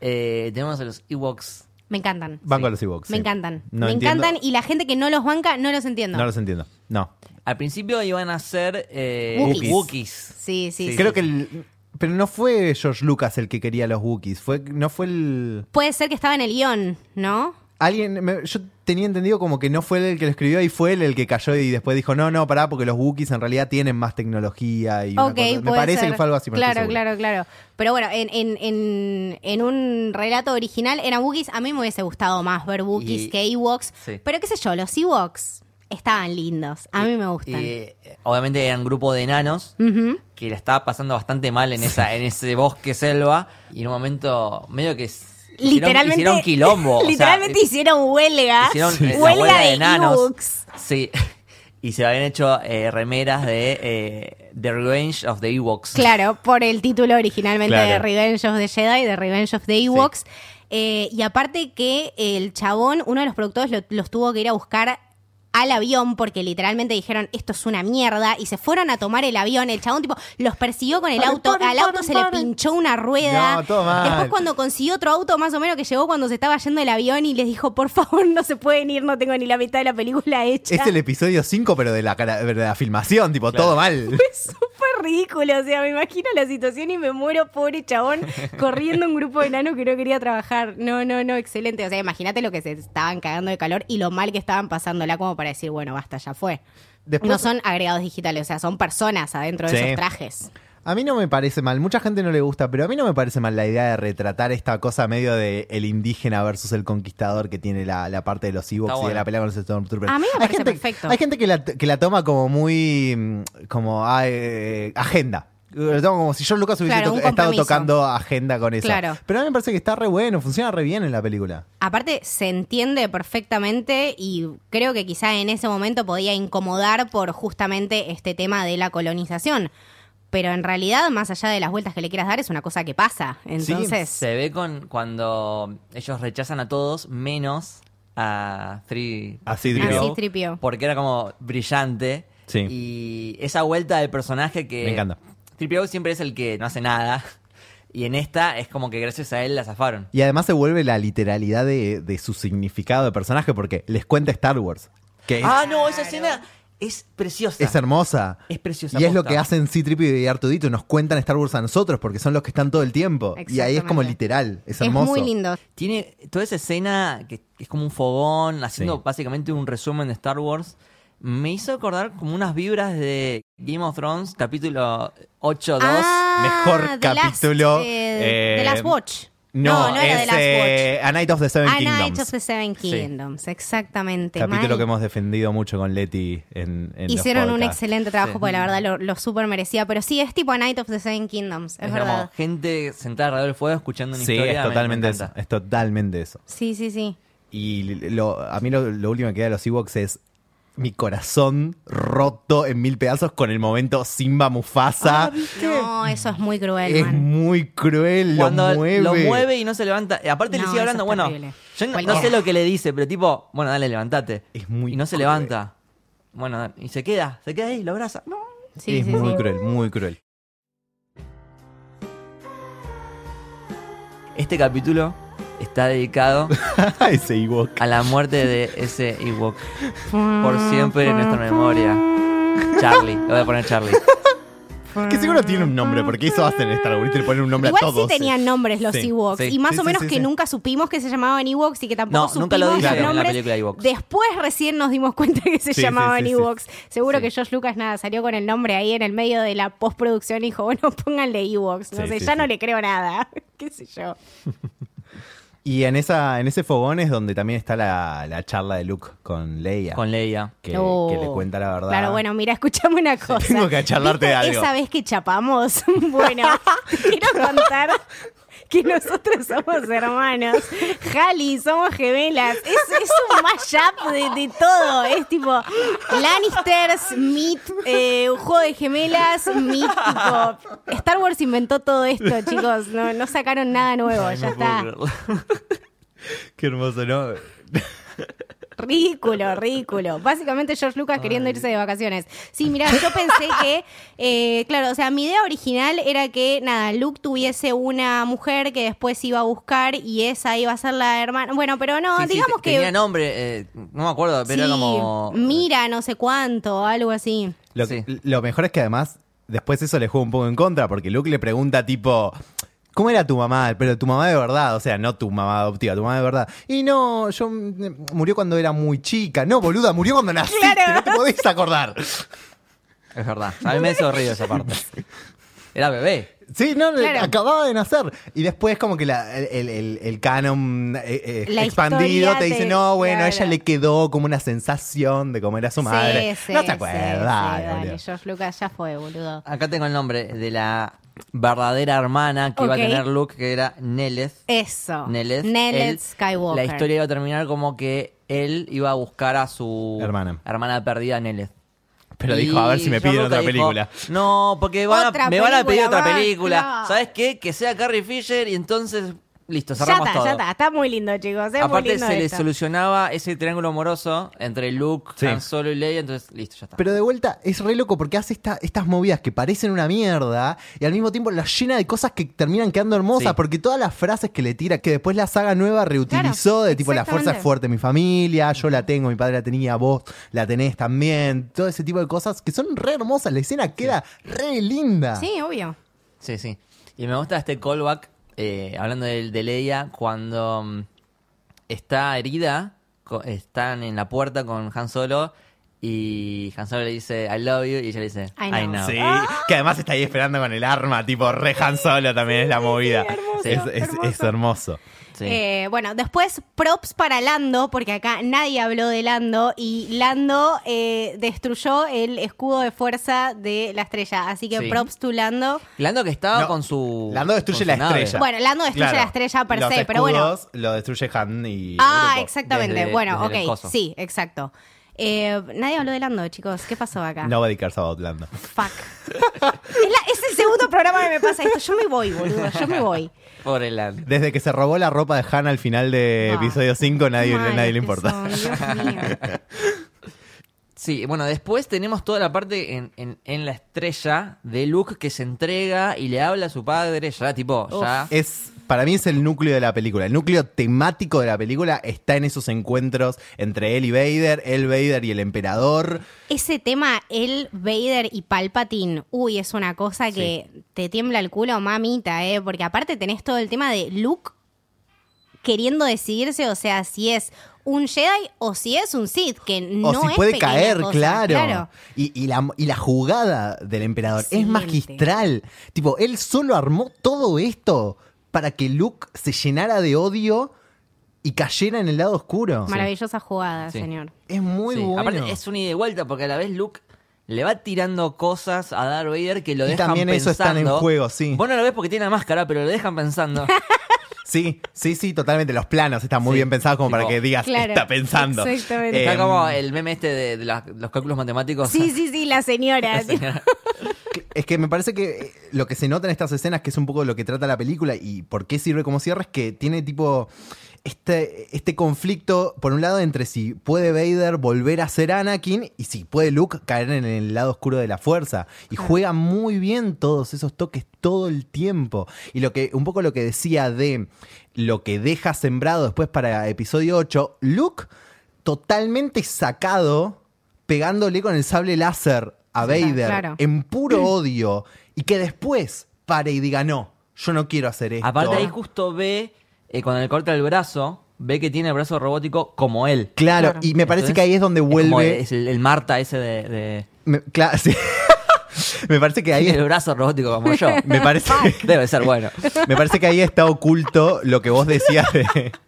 Eh, tenemos a los Ewoks. Me encantan. Van Sí. los Ewoks. Me sí. encantan. No me entiendo- encantan y la gente que no los banca no los entiendo. No los entiendo. No. Al principio iban a ser eh, Wookiees. Wookiees. Sí, sí, sí. Creo que el. Pero no fue George Lucas el que quería los Wookiees. Fue, no fue el. Puede ser que estaba en el guion, ¿no? Alguien. me- yo tenía entendido como que no fue él el que lo escribió y fue él el que cayó y después dijo: No, no, pará, porque los Wookiees en realidad tienen más tecnología. Y Me parece ser. que fue algo así. Claro, claro, claro. Pero bueno, en, en, en, en un relato original eran Wookiees. A mí me hubiese gustado más ver Wookiees Y- que Ewoks. Sí. Pero qué sé yo, los Ewoks estaban lindos. A mí me gustan. Y, eh, obviamente eran un grupo de enanos que la estaba pasando bastante mal en esa en ese bosque selva y en un momento medio que Literalmente, hicieron quilombo. o sea, literalmente eh, hicieron huelga. hicieron eh, la huelga huelga de, de enanos. Ewoks. Sí. y se habían hecho eh, remeras de eh, The Revenge of the Ewoks. Claro, por el título originalmente Claro. de Revenge of the Jedi, de Revenge of the Ewoks. Eh, y aparte que el chabón, uno de los productores lo- los tuvo que ir a buscar al avión porque literalmente dijeron esto es una mierda y se fueron a tomar el avión. El chabón tipo los persiguió con el Paren, auto paren, al auto paren, se le pinchó una rueda. No, todo mal. después cuando consiguió otro auto más o menos que llegó cuando se estaba yendo el avión y les dijo por favor no se pueden ir no tengo ni la mitad de la película hecha Es el episodio 5, pero de la, cara- de la filmación, tipo, todo mal. Ridículo, o sea, me imagino la situación y me muero, pobre chabón, corriendo un grupo de enanos que no quería trabajar. No, no, no, excelente. O sea, imagínate lo que se estaban cagando de calor y lo mal que estaban pasándola como para decir, bueno, basta, ya fue. Después- no son agregados digitales, o sea, son personas adentro de Sí. esos trajes. A mí no me parece mal, mucha gente no le gusta, pero a mí no me parece mal la idea de retratar esta cosa medio de el indígena versus el conquistador que tiene la, la parte de los Ewoks y de la pelea con los Stormtroopers. A mí me Hay parece gente, perfecto. Hay gente que la, que la toma como muy mm, como eh, agenda. Lo toma como si yo Lucas hubiese Claro, to- un estado tocando agenda con eso. Claro. Pero a mí me parece que está re bueno, funciona re bien en la película. Aparte, se entiende perfectamente y creo que quizá en ese momento podía incomodar por justamente este tema de la colonización. Pero en realidad, más allá de las vueltas que le quieras dar, es una cosa que pasa. Entonces, Se ve con cuando ellos rechazan a todos menos a Three A C-3PO. A C-3PO. porque era como brillante Sí. y esa vuelta del personaje que Me encanta. 3PO siempre es el que no hace nada y en esta es como que gracias a él la zafaron. Y además se vuelve la literalidad de, de su significado de personaje porque les cuenta Star Wars. Que es, Ah, no, esa escena es preciosa. es hermosa. Es preciosa, Y es lo que hacen C-3PO y Artudito, nos cuentan Star Wars a nosotros porque son los que están todo el tiempo. Y ahí es como literal, es es hermoso. muy lindo. Tiene toda esa escena que es como un fogón, haciendo Sí. básicamente un resumen de Star Wars. Me hizo acordar como unas vibras de Game of Thrones, capítulo 8-2. Mejor The Last, capítulo, eh, eh, The Last Watch. No, no, era es The Last eh, A Night of the Seven. A Kingdoms. Night of the Seven Kingdoms, exactamente. Capítulo Mal. que hemos defendido mucho con Leti en, en los Hicieron un excelente trabajo Sí. porque la verdad lo, lo súper merecía. Pero sí, es tipo A Night of the Seven Kingdoms, es, es verdad. como gente sentada alrededor del fuego escuchando una Sí, historia. es me- me totalmente eso. Es totalmente eso. Sí, sí, sí. Y lo- a mí lo, lo último que queda de los Ewoks es mi corazón roto en mil pedazos con el momento Simba Mufasa. No, eso es muy cruel, es man. muy cruel, Cuando lo mueve. lo mueve y no se levanta. Aparte le No, sigue eso hablando, bueno, terrible. yo no, sé lo que le dice, pero tipo, bueno, dale, levantate. Es muy Y no se cruel. levanta. Bueno, y se queda, se queda ahí, lo abraza. No. Sí, es sí, muy sí. cruel, muy cruel. Este capítulo está dedicado Ese Ewok. a la muerte de ese Ewok. Por siempre en nuestra memoria. Charlie, le voy a poner Charlie. Que seguro tiene un nombre, porque eso hacen en Star Wars, le ponen un nombre Igual a todos. sí tenían nombres los Sí, Ewoks. sí. y más Sí, o menos sí, que sí. nunca supimos que se llamaban Ewoks y que tampoco No, supimos nunca lo los dijeron en la nombres. película Ewoks. Después recién nos dimos cuenta que se llamaban sí, sí. Ewoks. Seguro Sí. que Josh Lucas nada, salió con el nombre ahí en el medio de la postproducción y dijo, bueno, pónganle Ewoks. No Sí, sé, sí, ya sí. no le creo nada. ¿Qué sé yo? Y en esa en ese fogón es donde también está la, la charla de Luke con Leia. Con Leia. que, Oh. que le cuenta la verdad. Claro, bueno, mira, escuchame una cosa. Tengo que charlarte de ¿Viste algo. Esa vez que chapamos, bueno, quiero contar que nosotros somos hermanos. Jali, somos gemelas. Es, es un mashup de, de todo. Es tipo Lannisters, meet, eh, un juego de gemelas, meet, tipo. Star Wars inventó todo esto, chicos. No, no sacaron nada nuevo, ya está. Qué hermoso, ¿no? Ridículo, ridículo. Básicamente George Lucas queriendo irse de vacaciones. Sí, mira, yo pensé que, eh, claro, o sea, mi idea original era que, nada, Luke tuviese una mujer que después iba a buscar y esa iba a ser la hermana. Bueno, pero no, Sí, sí, digamos te- que... Tenía nombre, eh, no me acuerdo, pero sí, era como. Mira, no sé cuánto, algo así. Lo, Sí. lo mejor es que además, después eso le juega un poco en contra, porque Luke le pregunta tipo, ¿cómo era tu mamá? Pero tu mamá de verdad, o sea, no tu mamá adoptiva, tu mamá de verdad. Y no, yo mm, murió cuando era muy chica. No, boluda, murió cuando naciste, Claro. no te podés acordar. Es verdad. A mí me hizo horrible esa parte. Era bebé. Sí, no, Claro. acababa de nacer. Y después como que la- el, el- el canon eh, eh, La expandido te dice, no, bueno, a ella le quedó como una sensación de cómo era su madre. Sí, sí, no te sí, acuerdas, sí. George Lucas ya fue, boludo. Acá tengo el nombre de la verdadera hermana que iba a Ok. tener Luke, que era Neleth. Eso. Neleth. Neleth Él- Skywalker. La historia iba a terminar como que él iba a buscar a su Hermana. hermana perdida, Neleth. Pero Y dijo, a ver si me piden otra dijo, película. No, porque van a- Otra me van a pedir película otra más, película. claro. ¿Sabes qué? Que sea Carrie Fisher y entonces, listo, Ya cerramos está, todo. ya está. Está muy lindo, chicos. Es muy Aparte lindo se le esto. solucionaba ese triángulo amoroso entre Luke, Sí. Han Solo y Leia, entonces listo, ya está. Pero de vuelta, es re loco porque hace esta- estas movidas que parecen una mierda y al mismo tiempo las llena de cosas que terminan quedando hermosas Sí. porque todas las frases que le tira, que después la saga nueva reutilizó, Claro, de tipo la fuerza es fuerte, mi familia, yo la tengo, mi padre la tenía, vos la tenés también, todo ese tipo de cosas que son re hermosas, la escena queda re linda. Sí, obvio. Sí, sí. Y me gusta este callback, eh, hablando de, de Leia, cuando mm, está herida, están en la puerta con Han Solo y Han Solo le dice I love you y ella le dice I I know. Sí, que además está ahí esperando con el arma, tipo re Han Solo también es la movida. hermoso, es, es- hermoso. es hermoso. Sí. Eh, bueno, después props para Lando, porque acá nadie habló de Lando y Lando eh, destruyó el escudo de fuerza de la estrella. Así que Sí. props to Lando. Lando que estaba No, con su. Lando destruye su la nave. estrella. Bueno, Lando destruye Claro, la estrella per los se, pero bueno. Lo destruye Han y. Ah, grupo. exactamente. Desde- bueno, desde ok, sí, exacto. Eh, nadie habló de Lando, chicos. ¿Qué pasó acá? Nobody cares about Lando. Fuck. es, la- es el segundo programa que me pasa esto. Yo me voy, boludo. Yo me voy. Pobre Lando. Desde que se robó la ropa de Han al final de Ah, episodio 5, nadie, nadie le importa. son, Dios mío. Sí, bueno, después tenemos toda la parte en, en, en la estrella de Luke que se entrega y le habla a su padre, ya tipo, ya. Es, para mí es el núcleo de la película. El núcleo temático de la película está en esos encuentros entre él y Vader, él, Vader y el emperador. Ese tema, el Vader y Palpatine, uy, es una cosa que te tiembla el culo, mamita, ¿eh? Porque aparte tenés todo el tema de Luke queriendo decidirse, o sea, si es un Jedi o si es un Sith, que no o si es puede caer, cosa, claro. Y, y la, y la jugada del emperador es magistral. Tipo, él solo armó todo esto para que Luke se llenara de odio y cayera en el lado oscuro. Maravillosa jugada, Sí. señor. Es muy Sí, bueno. Aparte, es un ida y vuelta porque a la vez Luke le va tirando cosas a Darth Vader que lo Y dejan también eso están en juego, sí. Vos no lo ves porque tiene la máscara, pero lo dejan pensando. Sí, sí, sí, totalmente. Los planos están muy Sí, bien pensados como tipo, para que digas, Claro, está pensando. exactamente. Está Em, como el meme este de, de la- los cálculos matemáticos. Sí, sí, sí, la señora. Es que me parece que eh, lo que se nota en estas escenas, que es un poco lo que trata la película y por qué sirve como cierre, es que tiene tipo este, este conflicto, por un lado, entre si puede Vader volver a ser Anakin y si puede Luke caer en el lado oscuro de la fuerza. Y juega muy bien todos esos toques todo el tiempo. Y lo que, un poco lo que decía de lo que deja sembrado después para episodio 8, Luke totalmente sacado, pegándole con el sable láser a Vader claro. en puro odio y que después pare y diga no, yo no quiero hacer esto. Aparte ahí justo ve, eh, cuando le corta el brazo, ve que tiene el brazo robótico como él. Claro, Claro. y me parece Entonces, que ahí es donde como vuelve. es el, el Marta ese de... de- me, cla- sí. me parece que ahí tiene el brazo robótico como yo. me parece Debe ser bueno. me parece que ahí está oculto lo que vos decías de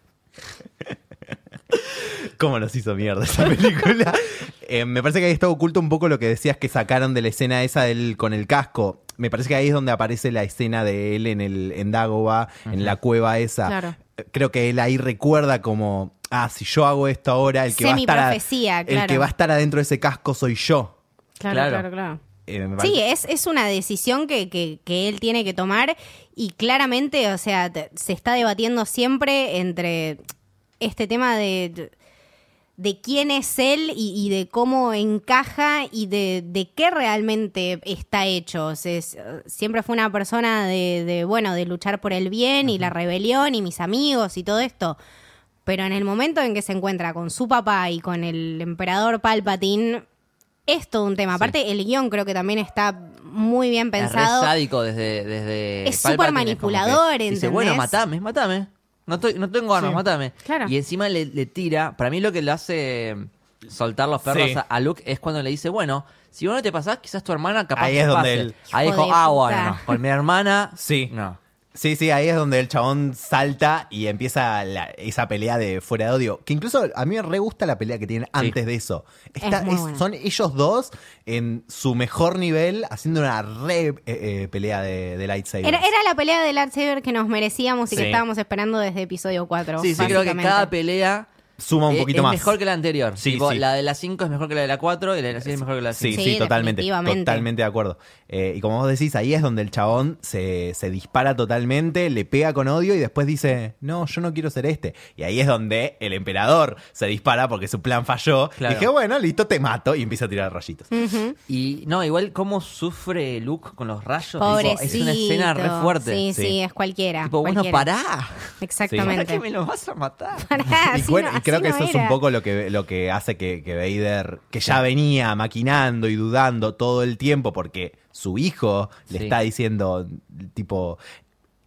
cómo nos hizo mierda esa película. Eh, me parece que ahí está oculto un poco lo que decías que sacaron de la escena esa del con el casco. Me parece que ahí es donde aparece la escena de él en el en Dagobah, en la cueva esa. Claro. Creo que él ahí recuerda como ah, si yo hago esto ahora, el que va a estar a- el que va a estar adentro de ese casco soy yo. Claro, Claro. claro, claro. Eh, Sí, es, es una decisión que, que- que él tiene que tomar y claramente, o sea, te- se está debatiendo siempre entre este tema de, de quién es él y, y de cómo encaja y de, de qué realmente está hecho. O sea, es- siempre fue una persona de, de, bueno, de luchar por el bien y la rebelión y mis amigos y todo esto. Pero en el momento en que se encuentra con su papá y con el emperador Palpatine, es todo un tema. Aparte, el guion creo que también está muy bien Es re pensado. sádico desde, desde Es súper manipulador, que Dice, bueno, matame, matame. No, estoy- no tengo armas, Sí. matame. Claro. Y encima le, le tira. Para mí lo que le hace soltar los perros Sí. a, a Luke es cuando le dice, bueno, si vos no te pasás, quizás tu hermana capaz Ahí es donde pase". él- Ahí Hijo dijo, de ah, puta. bueno, no, con mi hermana. Sí. No. Sí, sí, ahí es donde el chabón salta y empieza la- esa pelea de fuera de odio. Que incluso a mí me re gusta la pelea que tienen antes de eso. Está- Es son ellos dos en su mejor nivel haciendo una re eh, eh, pelea de, de lightsaber. Era, era la pelea del lightsaber que nos merecíamos y que estábamos esperando desde episodio 4. Sí, sí, creo que cada pelea suma un Es- poquito es más. mejor que la anterior. Sí, Tipo, sí. La de la 5 es mejor que la de la 4 y la de la 6 es mejor que la de la Sí, 5. sí, Sí, totalmente. Totalmente de acuerdo. Eh, y como vos decís, ahí es donde el chabón se, se dispara totalmente, le pega con odio y después dice, no, yo no quiero ser este. Y ahí es donde el emperador se dispara porque su plan falló. Claro. Dije, bueno, listo, te mato. Y empieza a tirar rayitos. Y no, igual cómo sufre Luke con los rayos. Pobrecito. es una escena re fuerte. Sí, sí, Sí. es cualquiera. Tipo, bueno, cualquiera. pará. ¿Para Exactamente. qué me lo vas a matar? Pará, y, bueno, no- y creo que eso es un poco lo que, lo que hace que, que Vader, que ya venía maquinando y dudando todo el tiempo porque su hijo le Sí. está diciendo, tipo,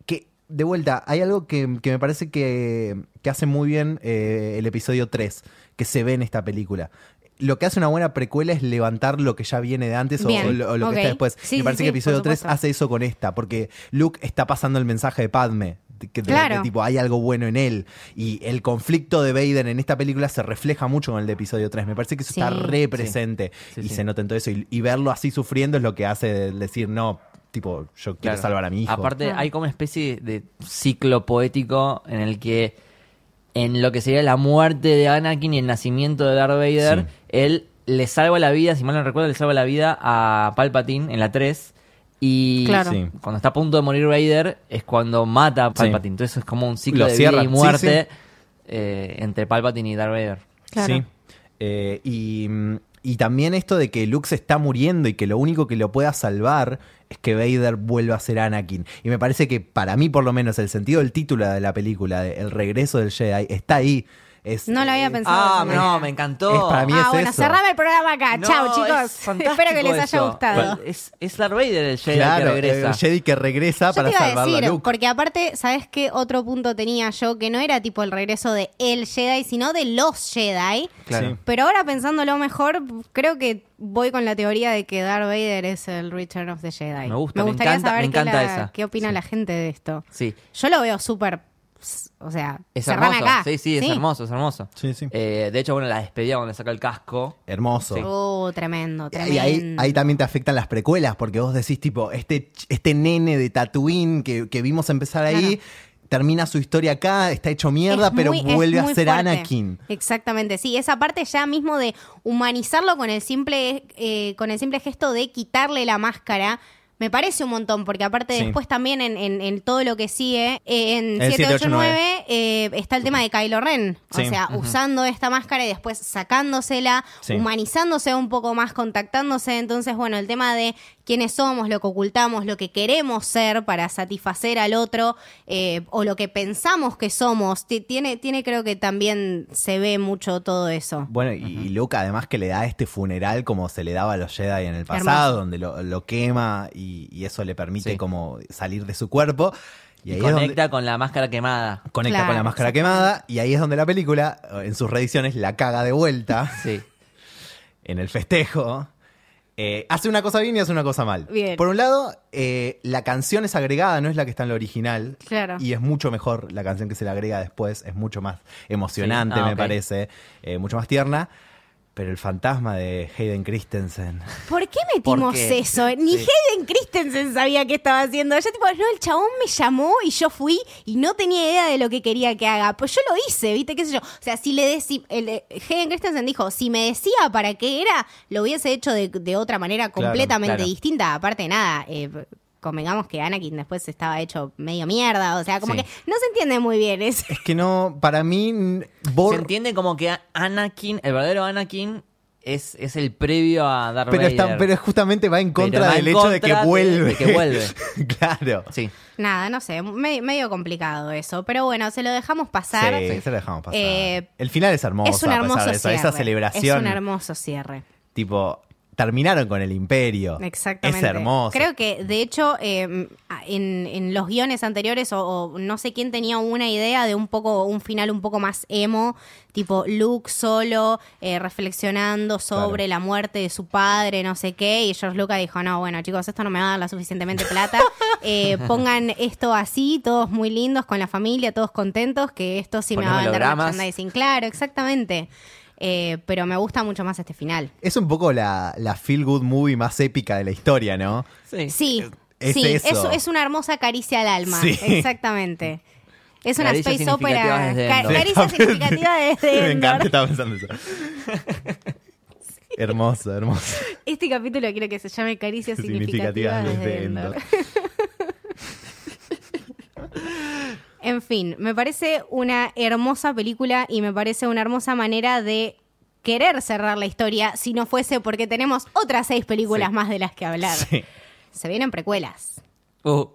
que de vuelta, hay algo que, que me parece que, que hace muy bien eh, el episodio 3, que se ve en esta película. Lo que hace una buena precuela es levantar lo que ya viene de antes o- Bien, o, lo, o lo ok. que está después. Sí, me parece sí, que episodio por 3 supuesto. hace eso con esta, porque Luke está pasando el mensaje de Padme. Que- de- Claro. de tipo, hay algo bueno en él. Y el conflicto de Vader en esta película se refleja mucho con el de episodio 3. Me parece que eso Sí. está re presente. Sí, y sí. se nota en todo eso. Y, y verlo así sufriendo es lo que hace decir, no, tipo, yo quiero Claro. salvar a mi hijo. Aparte, Ah. hay como una especie de ciclo poético en el que, en lo que sería la muerte de Anakin y el nacimiento de Darth Vader, Sí. él le salva la vida, si mal no recuerdo, le salva la vida a Palpatine en la 3. Y Claro. Sí. cuando está a punto de morir Vader es cuando mata a Palpatine. Entonces es como un ciclo Lo de cierra. vida y Sí, muerte eh, entre Palpatine y Darth Vader. Claro. Sí. Eh, y, y también esto de que Luke se está muriendo y que lo único que lo pueda salvar es que Vader vuelva a ser Anakin. Y me parece que para mí, por lo menos, el sentido del título de la película, de El regreso del Jedi, está ahí. Es, No lo había pensado. Ah, no, me encantó. Es para mí ah, es bueno, eso. cerrame el programa acá. No, Chao, es chicos. Espero que les haya eso. gustado. Es, es Darth Vader el Jedi Claro, que regresa. el Jedi que regresa Yo para te iba a salvarlo decir, a Luke. porque aparte, ¿sabes qué otro punto tenía yo? Que no era tipo el regreso de el Jedi, sino de los Jedi. Claro. Sí. Pero ahora pensándolo mejor, creo que voy con la teoría de que Darth Vader es el Return of the Jedi. Me gusta, me gustaría encanta- saber me qué, encanta la- esa. qué opina la gente de esto. Sí. Yo lo veo súper, o sea, Es hermoso. acá. Sí, sí, es hermoso, es hermoso. Sí, sí. Eh, de hecho, bueno, la despedida cuando le saca el casco. Hermoso. Sí. Oh, tremendo, tremendo. Y ahí, ahí también te afectan las precuelas, porque vos decís, tipo, este, ch- este nene de Tatooine que, que vimos empezar ahí, termina su historia acá, está hecho mierda, Es pero muy- vuelve a ser fuerte. Anakin. Exactamente, sí, esa parte ya mismo de humanizarlo con el simple, eh, con el simple gesto de quitarle la máscara. Me parece un montón, porque aparte Sí. después también en, en- en todo lo que sigue, eh, en El 789 eh, está el tema de Kylo Ren. Sí. O sea, usando esta máscara y después sacándosela, Sí. humanizándose un poco más, contactándose. Entonces, bueno, el tema de quiénes somos, lo que ocultamos, lo que queremos ser para satisfacer al otro, eh, o lo que pensamos que somos, ti- tiene, tiene creo que también se ve mucho todo eso. Bueno, y, y Luke además que le da este funeral como se le daba a los Jedi en el pasado, Hermoso. donde lo, lo quema y, y eso le permite Sí. como salir de su cuerpo. Y, donde conecta con la máscara quemada. conecta Claro, con la máscara quemada y ahí es donde la película, en sus reediciones, la caga de vuelta Sí. en el festejo. Eh, hace una cosa bien y hace una cosa mal. Bien. Por un lado, eh, la canción es agregada, no es la que está en la original. Claro. Y es mucho mejor la canción que se le agrega después, es mucho más emocionante, Sí. Ah, me parece, eh, mucho más tierna. Pero el fantasma de Hayden Christensen. ¿Por qué metimos ¿Por qué? eso? Ni Sí. Hayden Christensen sabía qué estaba haciendo. Yo tipo, no, el chabón me llamó y yo fui y no tenía idea de lo que quería que haga. Pues yo lo hice, ¿viste? ¿Qué sé yo? O sea, si le decía... Hayden Christensen dijo, si me decía para qué era, lo hubiese hecho de, de otra manera completamente claro. distinta. Aparte de nada, eh, convengamos que Anakin después estaba hecho medio mierda. O sea, como Sí. que no se entiende muy bien eso. Es que no, para mí, Se entiende como que Anakin, el verdadero Anakin, es, es el previo a Darth pero, Vader. está, pero justamente va en contra va del en hecho de que vuelve. de que vuelve. claro. Sí. Nada, no sé, me- medio complicado eso. Pero bueno, se lo dejamos pasar. Sí, se lo dejamos pasar. Eh, el final es hermoso. es un a pesar hermoso de eso. cierre. Esa celebración. Es un hermoso cierre. Tipo, terminaron con el imperio. Exactamente. Es hermoso. Creo que, de hecho, eh, en, en los guiones anteriores, o, o no sé quién tenía una idea de un poco, un final un poco más emo, tipo Luke solo, eh, reflexionando sobre Claro. la muerte de su padre, no sé qué, y George Lucas dijo, no, bueno, chicos, esto no me va a dar la suficientemente plata. Eh, pongan esto así, todos muy lindos, con la familia, todos contentos, que esto sí me va a vender merchandising. Claro, exactamente. Eh, pero me gusta mucho más este final. Es un poco la, la feel good movie más épica de la historia, ¿no? Sí. Sí, Es sí, eso. es, es una hermosa caricia al alma. Sí. Exactamente. Es una space opera. significativas desde Ca- Endor. Caricia significativa desde Me encanta, Endor. estaba pensando eso. Hermoso, hermoso. Este capítulo quiero que se llame Caricias significativas desde Endor. En fin, me parece una hermosa película y me parece una hermosa manera de querer cerrar la historia si no fuese porque tenemos otras seis películas Sí. más de las que hablar. Sí. Se vienen precuelas. Uh,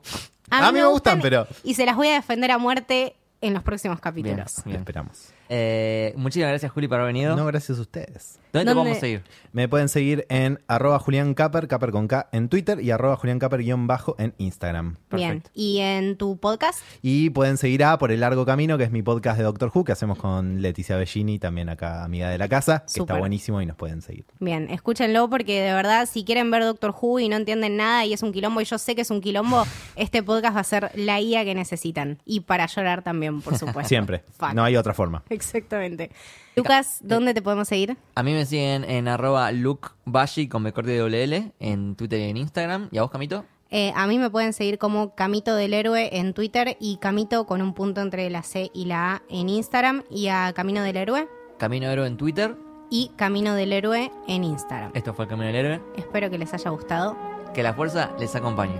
A mí me gustan, pero- Y se las voy a defender a muerte en los próximos capítulos. Bien. Lo esperamos. Eh, muchísimas gracias, Juli, por haber venido. No, gracias a ustedes. ¿Dónde te ¿Dónde? podemos seguir? Me pueden seguir en arroba Julián Caper, Caper con K en Twitter y arroba Julián Caper guion bajo en Instagram. Bien. ¿Y en tu podcast? Y pueden seguir a Por el Largo Camino, que es mi podcast de Doctor Who, que hacemos con Leticia Bellini, también acá amiga de la casa, que Súper. está buenísimo y nos pueden seguir. Bien, escúchenlo porque de verdad, si quieren ver Doctor Who y no entienden nada y es un quilombo, y yo sé que es un quilombo, este podcast va a ser la guía que necesitan. Y para llorar también, por supuesto. Siempre. Fuck. No hay otra forma. Exactamente. Lucas, ¿dónde te podemos seguir? A mí me siguen en arroba lukebashi con B corte de doble L en Twitter y en Instagram. ¿Y a vos, Camito? Eh, a mí me pueden seguir como Camito del Héroe en Twitter y Camito con un punto entre la C y la A en Instagram y a Camino del Héroe Camino Héroe en Twitter. y Camino del Héroe en Instagram. Esto fue el Camino del Héroe. Espero que les haya gustado. Que la fuerza les acompañe.